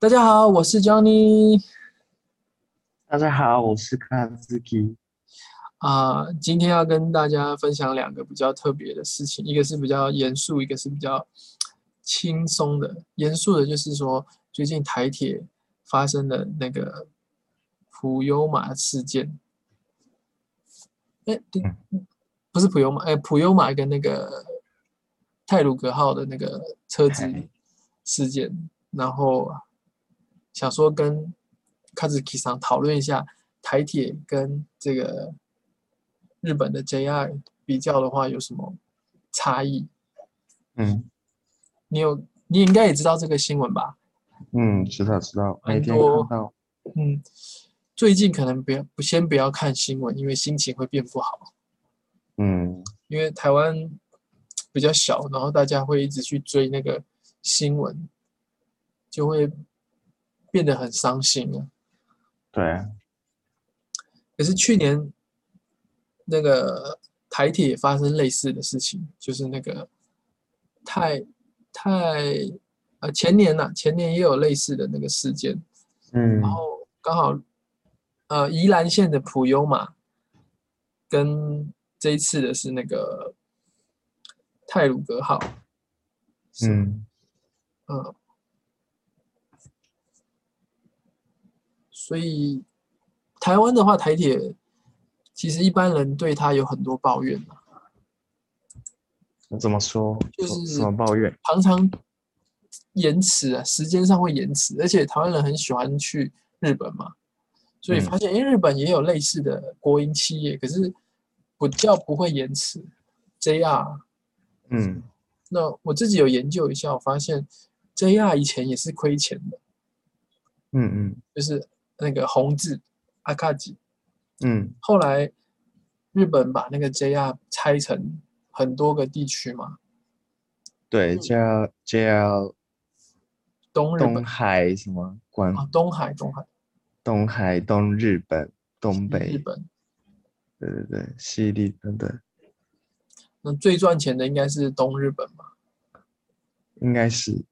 大家好，我是 Johnny 大家好，我是卡兹基。啊、今天要跟大家分享两个比较特别的事情，一个是比较严肃，一个是比较轻松的。严肃的就是说，最近台铁发生的那个普悠玛事件。哎，对不是普悠玛，哎，普悠玛跟那个泰鲁格号的那个车子事件，然后想说跟卡兹基桑讨论一下台铁跟这个日本的 JR 比较的话有什么差异？嗯你有你应该也知道这个新闻吧？嗯，知道知道，很每天多看到。嗯，最近可能不要不先不要看新闻，因为心情会变不好。嗯因为台湾比较小，然后大家会一直去追那个新闻，就会变得很伤心了。对。啊，可是去年那个台铁也发生类似的事情，就是那个太太呃前年呐、前年也有类似的那个事件，嗯。然后刚好呃宜兰县的普悠玛跟这一次的是那个泰鲁格号，嗯。嗯，所以台湾的话，台铁其实一般人对它有很多抱怨嘛，怎么说？就是什么抱怨？常常延迟啊，时间上会延迟，而且台湾人很喜欢去日本嘛，所以嗯发现诶，日本也有类似的国营企业，可是不叫不会延迟，JR 嗯那我自己有研究一下，我发现 JR 以前也是亏钱的，嗯嗯就是那个红字阿卡吉。嗯后来日本把那个 JR 拆成很多个地区嘛，对，叫叫东东日本海什么关？啊，东海、东海、东海、东日本、东北日，本。对对对，西里等等，那最赚钱的应该是东日本吧。应该是。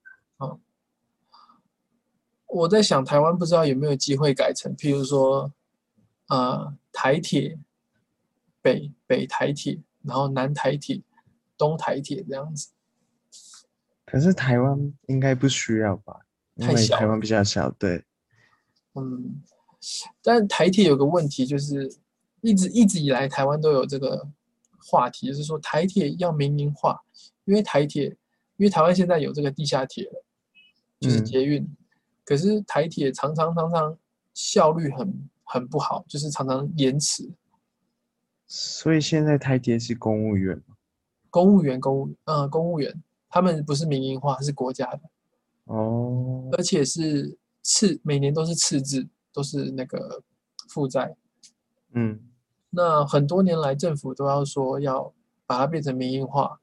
我在想，台湾不知道有没有机会改成，譬如说，呃，台铁、北北台铁，然后南台铁、东台铁这样子。可是台湾应该不需要吧？因为太小台湾比较小，对。嗯，但台铁有个问题，就是一直一直以来台湾都有这个话题，就是说台铁要民营化，因为台铁，因为台湾现在有这个地下铁了，就是嗯捷运，可是台铁常常常常效率很很不好，就是常常延迟。所以现在台铁是公务员嘛公务员，公务呃公务员，他们不是民营化，是国家的，哦，而且是赤每年都是赤字，都是那个负债。嗯那很多年来，政府都要说要把它变成民营化，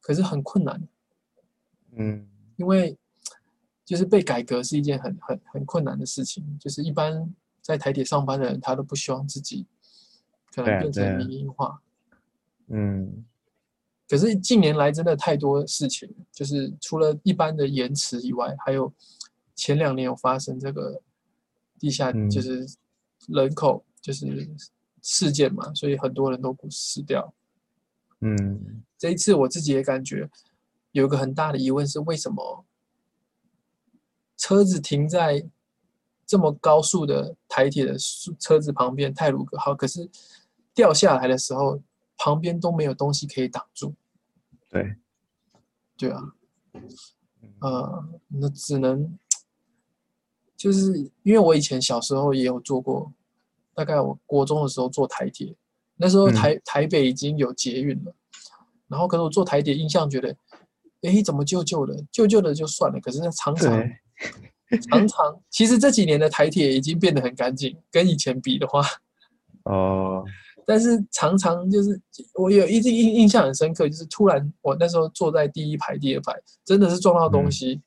可是很困难，嗯因为就是被改革是一件很很很困难的事情。就是一般在台铁上班的人，他都不希望自己可能变成民营化。嗯可是近年来真的太多事情，就是除了一般的延迟以外，还有前两年有发生这个地下嗯就是人口就是事件嘛，所以很多人都死掉。嗯这一次我自己也感觉有一个很大的疑问是，为什么车子停在这么高速的台铁的速车子旁边，泰鲁格号，可是掉下来的时候，旁边都没有东西可以挡住。对，对啊，呃，那只能就是因为我以前小时候也有坐过，大概我国中的时候坐台铁，那时候嗯。台、台北已经有捷运了，然后可是我坐台铁印象觉得，诶，怎么旧旧的，旧旧的就算了，可是常常对，常常，其实这几年的台铁已经变得很干净，跟以前比的话，哦，但是常常就是我有一印印印象很深刻，就是突然我那时候坐在第一排、第二排，真的是撞到东嗯。西。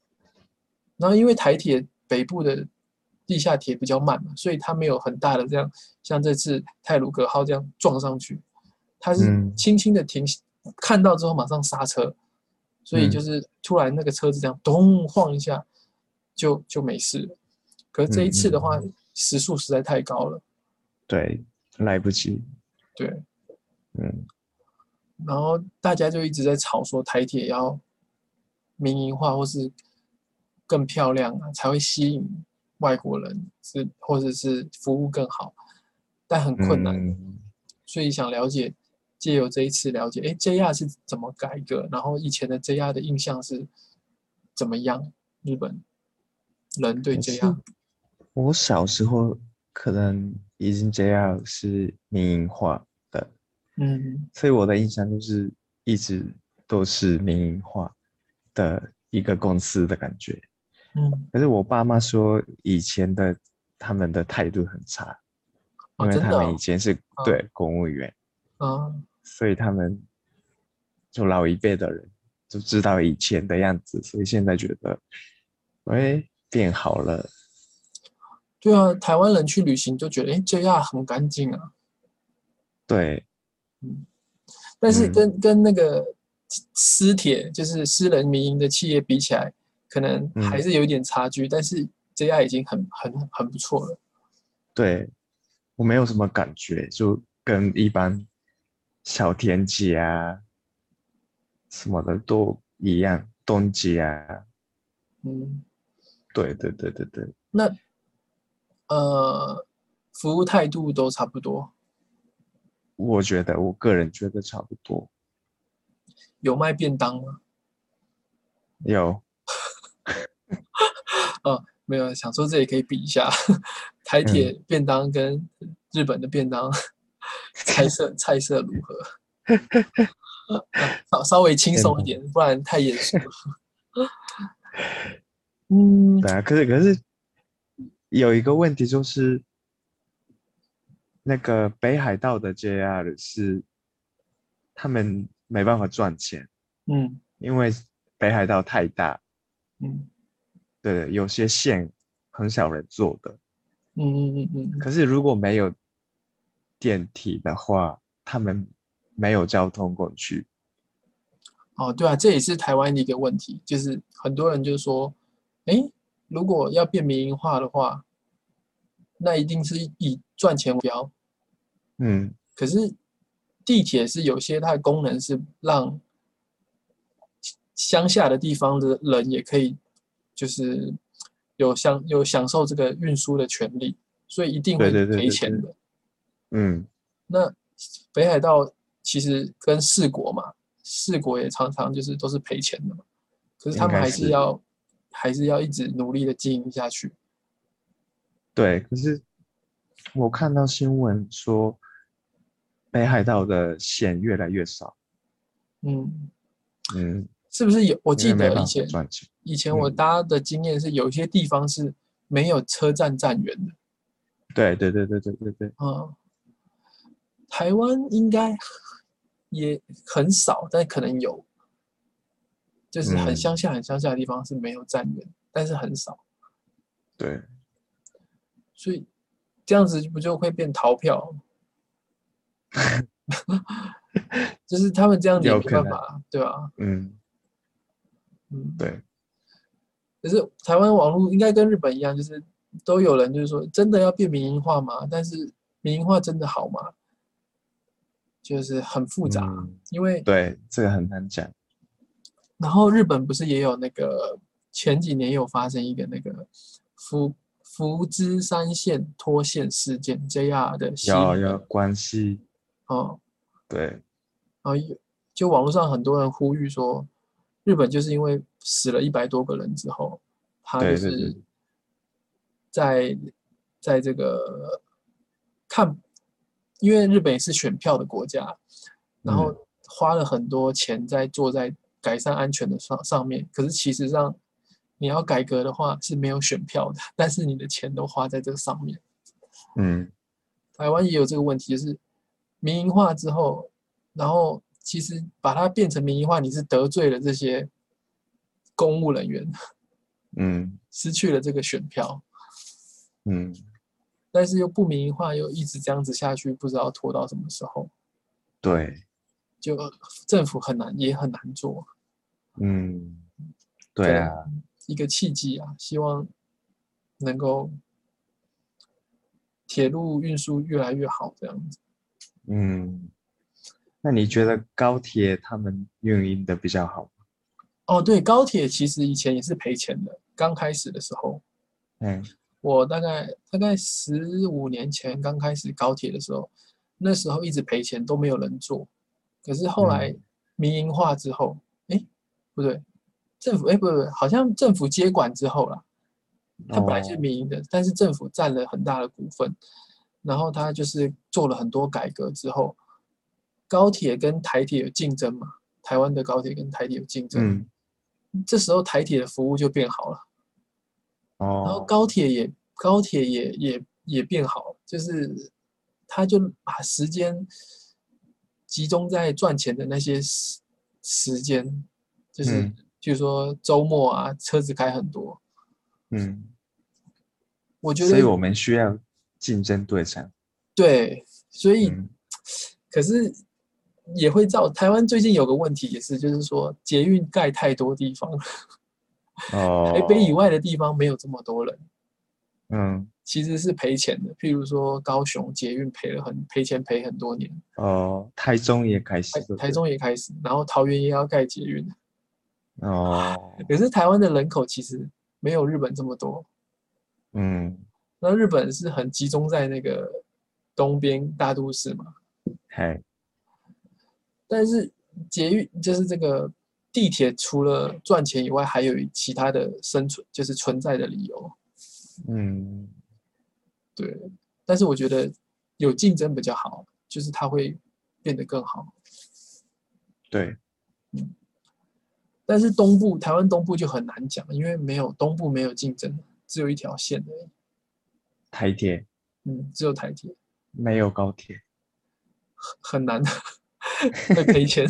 然后因为台铁北部的地下铁比较慢嘛，所以它没有很大的这样，像这次泰鲁格号这样撞上去，它是嗯。轻轻的停，看到之后马上刹车，所以嗯。就是突然那个车子这样咚晃一下，就就没事了。可是这一次的话嗯，时速实在太高了，对，来不及。对。嗯，然后大家就一直在吵说台铁要民营化或是更漂亮啊，才会吸引外国人，是或者是服务更好，但很困难。嗯所以想了解，借由这一次了解，哎，JR 是怎么改革，然后以前的 JR 的印象是怎么样？日本人对可是 JR，我小时候可能已经 JR 是民营化的，嗯。所以我的印象就是一直都是民营化的一个公司的感觉。嗯，可是我爸妈说以前的他们的态度很差，因为他们以前是啊对公务员，啊，所以他们就老一辈的人就知道以前的样子，所以现在觉得，喂，变好了。对啊，台湾人去旅行就觉得，哎，JR 很干净啊。对，但是嗯跟、跟那个私铁，就是私人民营的企业比起来，可能还嗯是有一点差距。但是 JR 已经很很很不错了。对，我没有什么感觉，就跟一般小田急啊什么的都一样，东急啊，嗯，对对对对对，那呃，服务态度都差不多，我觉得我个人觉得差不多。有卖便当吗？有，没有，想说这也可以比一下台铁便当跟日本的便当菜色菜色如何？呃稍稍微轻松一点，不然太严肃了。嗯，对啊，可是可是有一个问题就是，那个北海道的 JR 是他们没办法赚钱，嗯因为北海道太大，嗯对，有些线很少人坐的。嗯嗯嗯嗯，可是如果没有电梯的话，他们没有交通工具。哦，对啊，这也是台湾的一个问题，就是很多人就说，诶，如果要变民营化的话，那一定是以赚钱为标。嗯，可是地铁是有些它的功能是让乡下的地方的人也可以，就是有享有享受这个运输的权利，所以一定会赔对对对对对钱的。嗯，那北海道其实跟四国嘛，四国也常常就是都是赔钱的嘛，可是他们还是要还是要一直努力的经营下去。对。可是我看到新闻说，北海道的线越来越少。嗯，嗯，是不是有？我记得以前。以前我嗯搭的经验是，有一些地方是没有车站站员的。对对对对对对对，嗯，台湾应该也很少，但可能有，就是很嗯乡下、很乡下的地方是没有站员，但是很少，对，所以这样子不就会变逃票？就是他们这样子也没办法，对吧？嗯，嗯，对，可是台湾网络应该跟日本一样，就是都有人就是说，真的要变民营化吗？但是民营化真的好吗？就是很复杂，嗯因为对，这个很难讲。然后日本不是也有那个前几年有发生一个那个福福知山线脱线事件 JR 的新闻有有关系，哦，对，然后有就网络上很多人呼吁说，日本就是因为死了一百多个人之后，他就是。在在这个看，因为日本也是选票的国家，然后嗯。花了很多钱在坐在改善安全的上上面，可是其实上你要改革的话是没有选票的，但是你的钱都花在这个上面。嗯，台湾也有这个问题，就是民营化之后，然后其实把它变成民营化，你是得罪了这些公务人员，嗯。失去了这个选票，嗯，但是又不民营化，又一直这样子下去，不知道拖到什么时候，对，就政府很难，也很难做。嗯，对啊，一个契机啊，希望能够铁路运输越来越好这样子。嗯，那你觉得高铁他们运营的比较好吗？哦，对，高铁其实以前也是赔钱的，刚开始的时候，嗯我大概大概十五年前刚开始高铁的时候，那时候一直赔钱，都没有人坐。可是后来民营化之后，哎、不对，政府哎、不不不，好像政府接管之后啦，它本来是哦民营的，但是政府占了很大的股份，然后它就是做了很多改革之后，高铁跟台铁有竞争嘛，台湾的高铁跟台铁有竞争，嗯这时候台铁的服务就变好了。哦然后哦高铁也高铁也也也变好，就是他就把时间集中在赚钱的那些时时间，就是嗯譬如说周末啊，车子开很多。嗯，我觉得所以我们需要竞争对手。对，所以嗯可是也会造台湾最近有个问题也是，就是说捷运盖太多地方了，哦，台北以外的地方没有这么多人。嗯其实是赔钱的，譬如说高雄捷运赔了很赔钱赔很多年，哦，台中也开始台中也开始，然后桃园也要盖捷运，哦，可是台湾的人口其实没有日本这么多，嗯，那日本是很集中在那个东边大都市嘛，嘿，但是捷运就是这个地铁除了赚钱以外，还有其他的生存就是存在的理由，嗯。对，但是我觉得有竞争比较好，就是它会变得更好。对，但是东部台湾东部就很难讲，因为没有东部没有竞争，只有一条线而已。台铁嗯，只有台铁，没有高铁。很难会赔钱。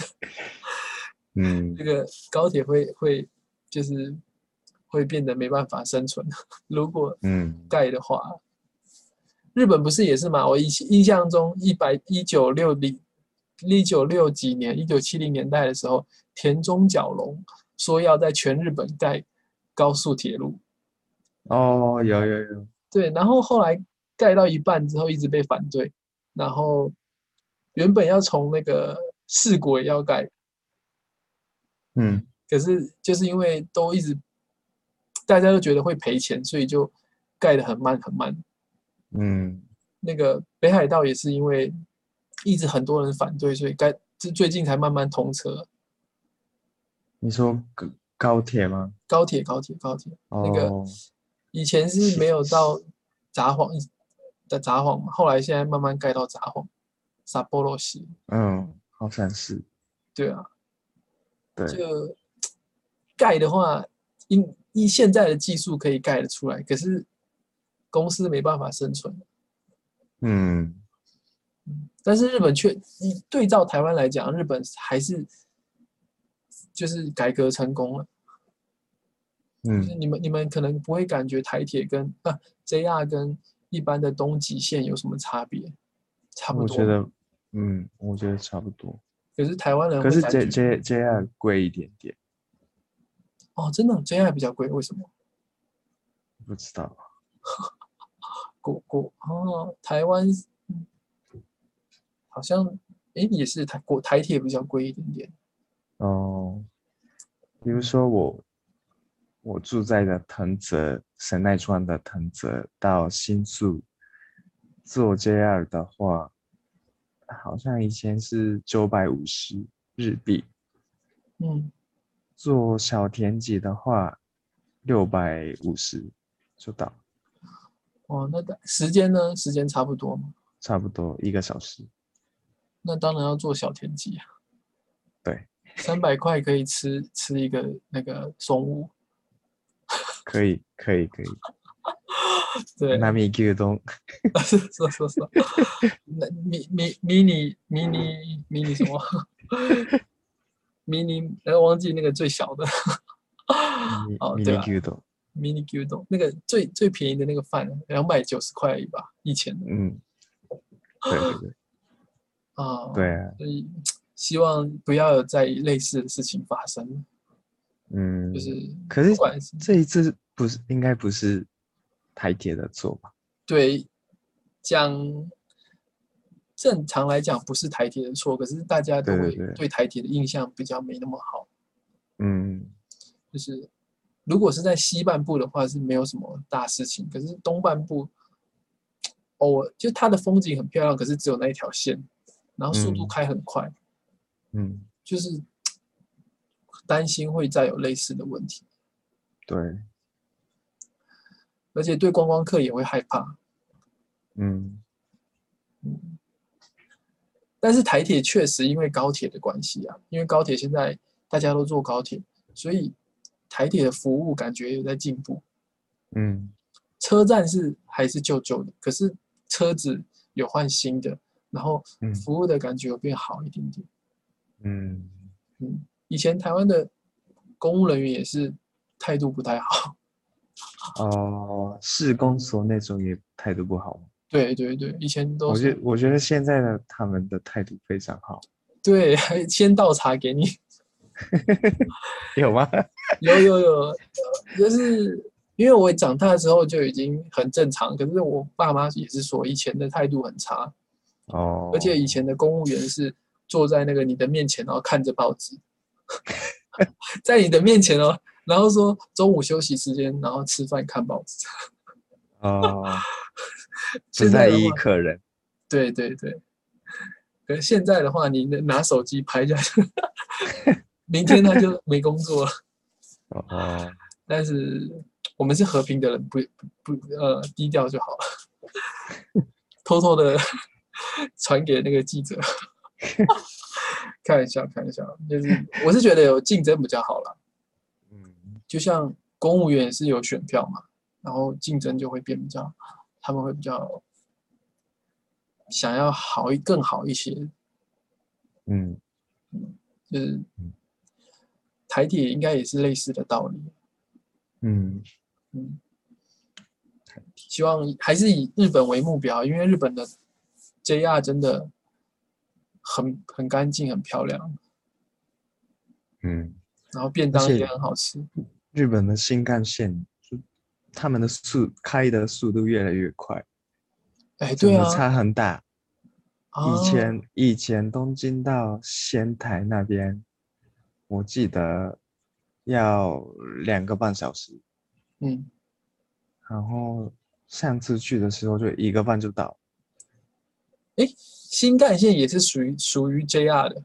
嗯这个高铁会会就是会变得没办法生存。如果嗯盖的话，日本不是也是吗？我以前印象中，一百一九六零一九六几年，一九七零年代的时候，田中角荣说要在全日本盖高速铁路。哦，有有有，对，然后后来盖到一半之后一直被反对，然后原本要从那个四国也要盖，嗯可是就是因为都一直大家都觉得会赔钱，所以就盖得很慢很慢。嗯那个北海道也是因为一直很多人反对，所以盖这最近才慢慢通车。你说高高铁吗？高铁高铁高铁，那个哦，以前是没有到札幌的札幌嘛，后来现在慢慢盖到札幌，札幌西。嗯，好像是，对啊，对，就盖的话，因依现在的技术可以盖得出来，可是公司没办法生存。嗯但是日本却以对照台湾来讲，日本还是就是改革成功了。就是嗯你们你们可能不会感觉台铁跟啊 JR 跟一般的东极线有什么差别，差不多。我觉得，嗯，我觉得差不多。可是台湾人可是 J J JR 贵一点点，哦，真的 JR 比较贵，为什么？不知道。哦，台湾嗯好像诶也是台国台铁比较贵一点点。哦，比如说我我住在的藤泽神奈川的藤泽到新宿坐 JR 的话，好像以前是九百五十日币，嗯，坐小田急的话六百五十就到，哦，那的时间呢？时间差不多吗？差不多一个小时。那当然要坐小田急啊。对，三百块可以吃吃一个那个松屋。可以可以可以。对，那米牛丼，说说说，那迷迷迷你迷你迷你什么？迷你呃忘记那个最小的米哦，米对啊尼牛丼，迷你 Q 洞，那个最最便宜的那个饭两百九十块而已吧，一千嗯，对对对啊。对啊，所以希望不要有再类似的事情发生。嗯，就是可是这一次不是应该不是台铁的错吧？对讲正常来讲不是台铁的错，可是大家都会对台铁的印象比较没那么好。嗯就是如果是在西半部的话是没有什么大事情，可是东半部偶尔就它的风景很漂亮，可是只有那一条线，然后速度嗯开很快，嗯，就是担心会再有类似的问题，对，而且对观光客也会害怕。嗯。嗯。但是台铁确实因为高铁的关系啊，因为高铁现在大家都坐高铁，所以台铁的服务感觉有在进步。嗯。车站是还是旧旧的，可是车子有换新的，然后嗯。服务的感觉有变好一点点。嗯，嗯，以前台湾的公务人员也是态度不太好。哦，市公所那种也态度不好吗？对对对，以前都我是觉我觉得现在的他们的态度非常好，对，还先倒茶给你。有吗？有有有，就是因为我长大之后就已经很正常，可是我爸妈也是说以前的态度很差，哦，而且以前的公务员是坐在那个你的面前，然后看着报纸，在你的面前哦，然后说中午休息时间，然后吃饭看报纸。哦，不现在意客人，对对对，可是现在的话，你拿手机拍一下，明天他就没工作了。哦，但是我们是和平的人，不不不呃低调就好了，偷偷的传给那个记者，开玩笑开玩笑，就是我是觉得有竞争比较好了，嗯。就像公务员是有选票嘛，然后竞争就会变比较，他们会比较想要好一更好一些，嗯。就是嗯。台铁应该也是类似的道理，嗯。嗯，希望还是以日本为目标，因为日本的 JR 真的很很干净、很漂亮，嗯，然后便当也很好吃。日本的新干线就他们的速开的速度越来越快，哎，对差很大。啊以前以前东京到仙台那边，我记得要两个半小时，嗯，然后上次去的时候就一个半就到。哎，新干线也是属于属于 JR 的。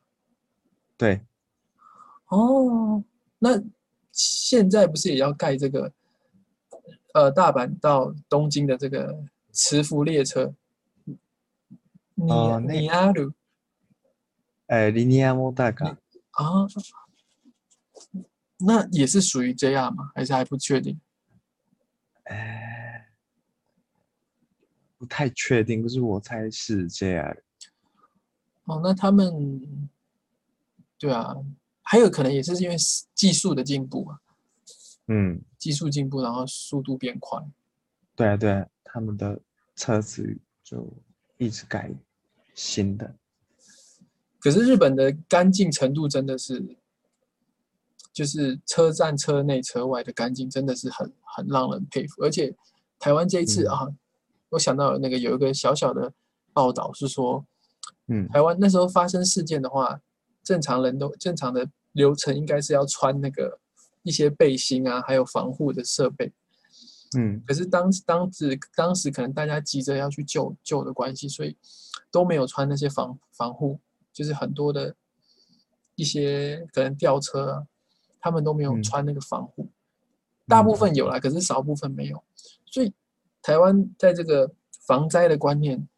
对。哦，那现在不是也要盖这个，呃，大阪到东京的这个磁浮列车？哦，尼亚鲁。哎，リニアモ大カ。啊。那也是属于 JR 吗？还是还不确定？哎。不太确定，可是我猜是这样。哦，那他们对啊，还有可能也是因为技术的进步啊，嗯，技术进步，然后速度变快。对啊，对啊，他们的车子就一直改新的。可是日本的干净程度真的是，就是车站车内车外的干净真的是很很让人佩服。而且台湾这一次嗯啊，我想到有那个有一个小小的报道是说，嗯。台湾那时候发生事件的话，正常人都正常的流程应该是要穿那个一些背心啊，还有防护的设备。嗯。可是当当时当时可能大家急着要去救救的关系，所以都没有穿那些防防护，就是很多的一些可能吊车啊，他们都没有嗯。穿那个防护，大部。分有啦，可是少部分没有，所以台湾在这个防灾的观念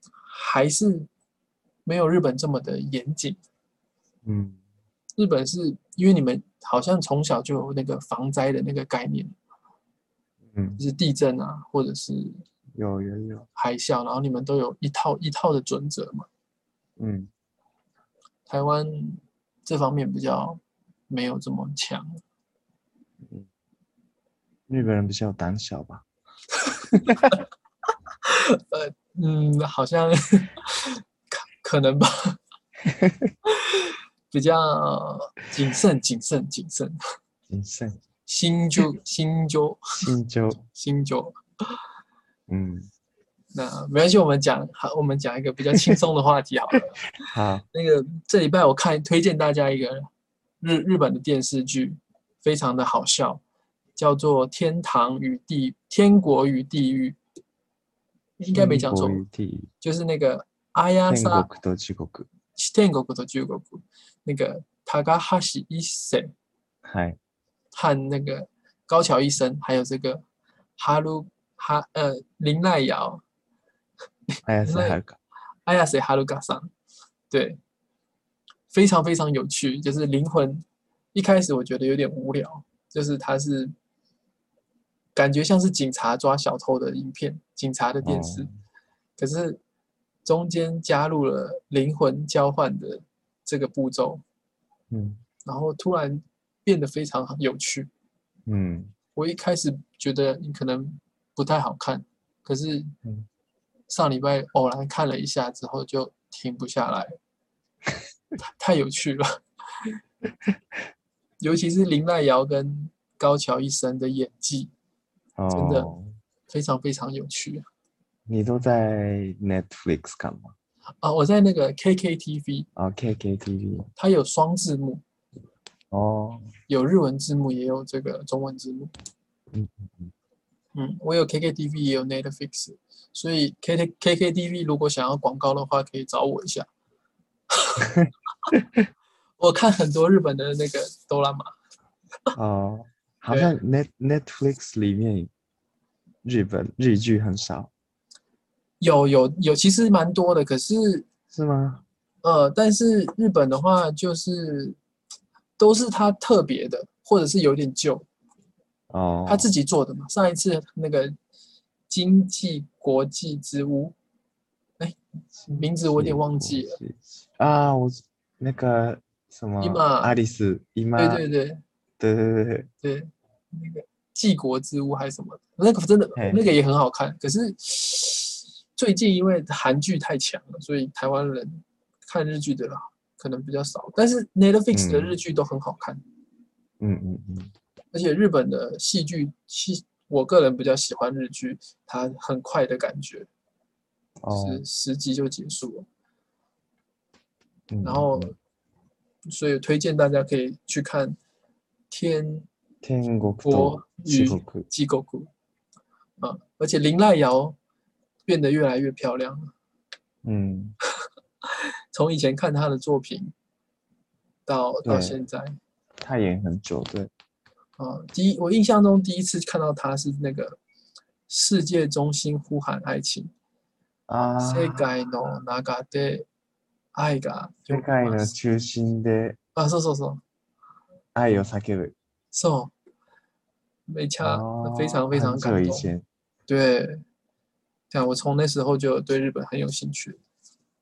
还是没有日本这么的严谨。嗯。日本是因为你们好像从小就有那个防灾的那个概念，嗯。就，是地震啊，或者是有有有，海啸，然后你们都有一套一套的准则嘛。嗯。台湾这方面比较没有这么强，日本人比较胆小吧？嗯，好像可可能吧，比较谨慎谨慎谨慎，谨慎，新就新就新旧，新就。嗯，那没关系，我们讲好，我们讲一个比较轻松的话题好了。好，那个这礼拜我看推荐大家一个日日本的电视剧，非常的好笑，叫做《天堂与地天国与地狱》，应该没讲错，天国与地狱就是那个阿亚天莎国と地獄。天国的中国那个塔嘎哈西一生はい。和那个高桥一生，还有这个哈鲁哈呃林奈瑶綾瀬はるか。阿亚谁哈鲁嘎桑，对，非常非常有趣。就是灵魂，一开始我觉得有点无聊，就是它是 感觉像是警察抓小偷的影片，警察的电视，哦可是中间加入了灵魂交换的这个步骤，嗯然后突然变得非常有趣。嗯我一开始觉得你可能不太好看，可是嗯上礼拜偶然看了一下之后就停不下来，太太有趣了。尤其是林奈瑶跟高桥一生的演技真的哦，非常非常有趣你都在 Netflix 看吗？啊！我在那个 KKTV，啊，KKTV。它有双字幕，哦，有日文字幕，也有这个中文字幕。嗯嗯嗯，嗯，我有 KKTV，也有 Netflix，所以 K K KKTV 如果想要广告的话，可以找我一下。我看很多日本的那个哆啦 A 哦，好像 Net Netflix 里面日本日剧很少，有有有，其实蛮多的。可是是吗？呃，但是日本的话，就是都是他特别的，或者是有点旧，哦，他自己做的嘛。上一次那个经济国际之屋，哎，名字我有点忘记了。啊，我那个什么伊玛爱丽丝伊玛，对对对。对对对对，对，那个纪国之屋还是什么，那个真的那个也很好看。可是最近因为韩剧太强了，所以台湾人看日剧的可能比较少。但是 Netflix 的嗯日剧都很好看，嗯嗯嗯，而且日本的戏剧戏，我个人比较喜欢日剧，它很快的感觉，哦，是十集就结束了。嗯然后嗯，所以推荐大家可以去看《天天国国と地与獄，机构谷啊，而且林濑瑶变得越来越漂亮了。嗯，从以前看她的作品到到对现在他演很久，对，啊，第一我印象中第一次看到她是那个《世界中心呼喊爱情》啊，世界の中で愛が世界の中心で啊，そうそうそう愛を叫ぶ，そう， 没掐，哦，非常非常感动。对，这样我从那时候就对日本很有兴趣。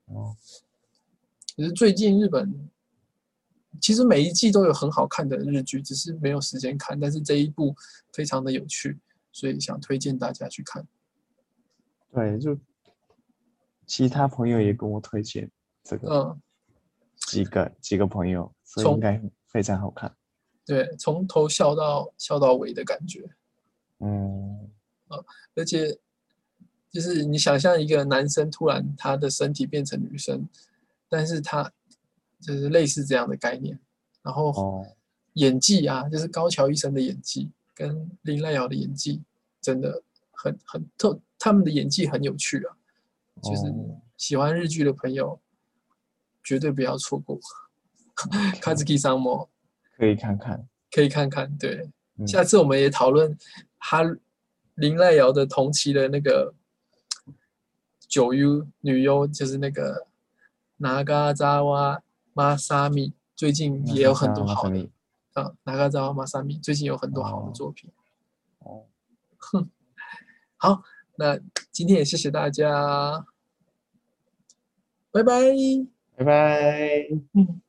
哦，其实最近日本其实每一季都有很好看的日剧，只是没有时间看。但是这一部非常的有趣，所以想推荐大家去看。对，就其他朋友也跟我推荐这个，嗯，几个几个朋友，所以从应该非常好看。对，从头笑到笑到尾的感觉，嗯，而且就是你想象一个男生突然他的身体变成女生，但是他就是类似这样的概念，然后哦，演技啊，就是高桥医生的演技跟林濑瑶的演技真的很很特，他们的演技很有趣啊，就是哦喜欢日剧的朋友绝对不要错过。Kazuki 桑摩可以看看。可以看看，对，嗯下次我们也讨论哈林濑瑶的同期的那个九优女优，就是那个哪嘎扎瓦玛莎米，最近也有很多好的。啊，哪嘎扎瓦玛莎米最近有很多好的哦作品。哦，好，那今天也谢谢大家，拜拜。拜拜。嗯。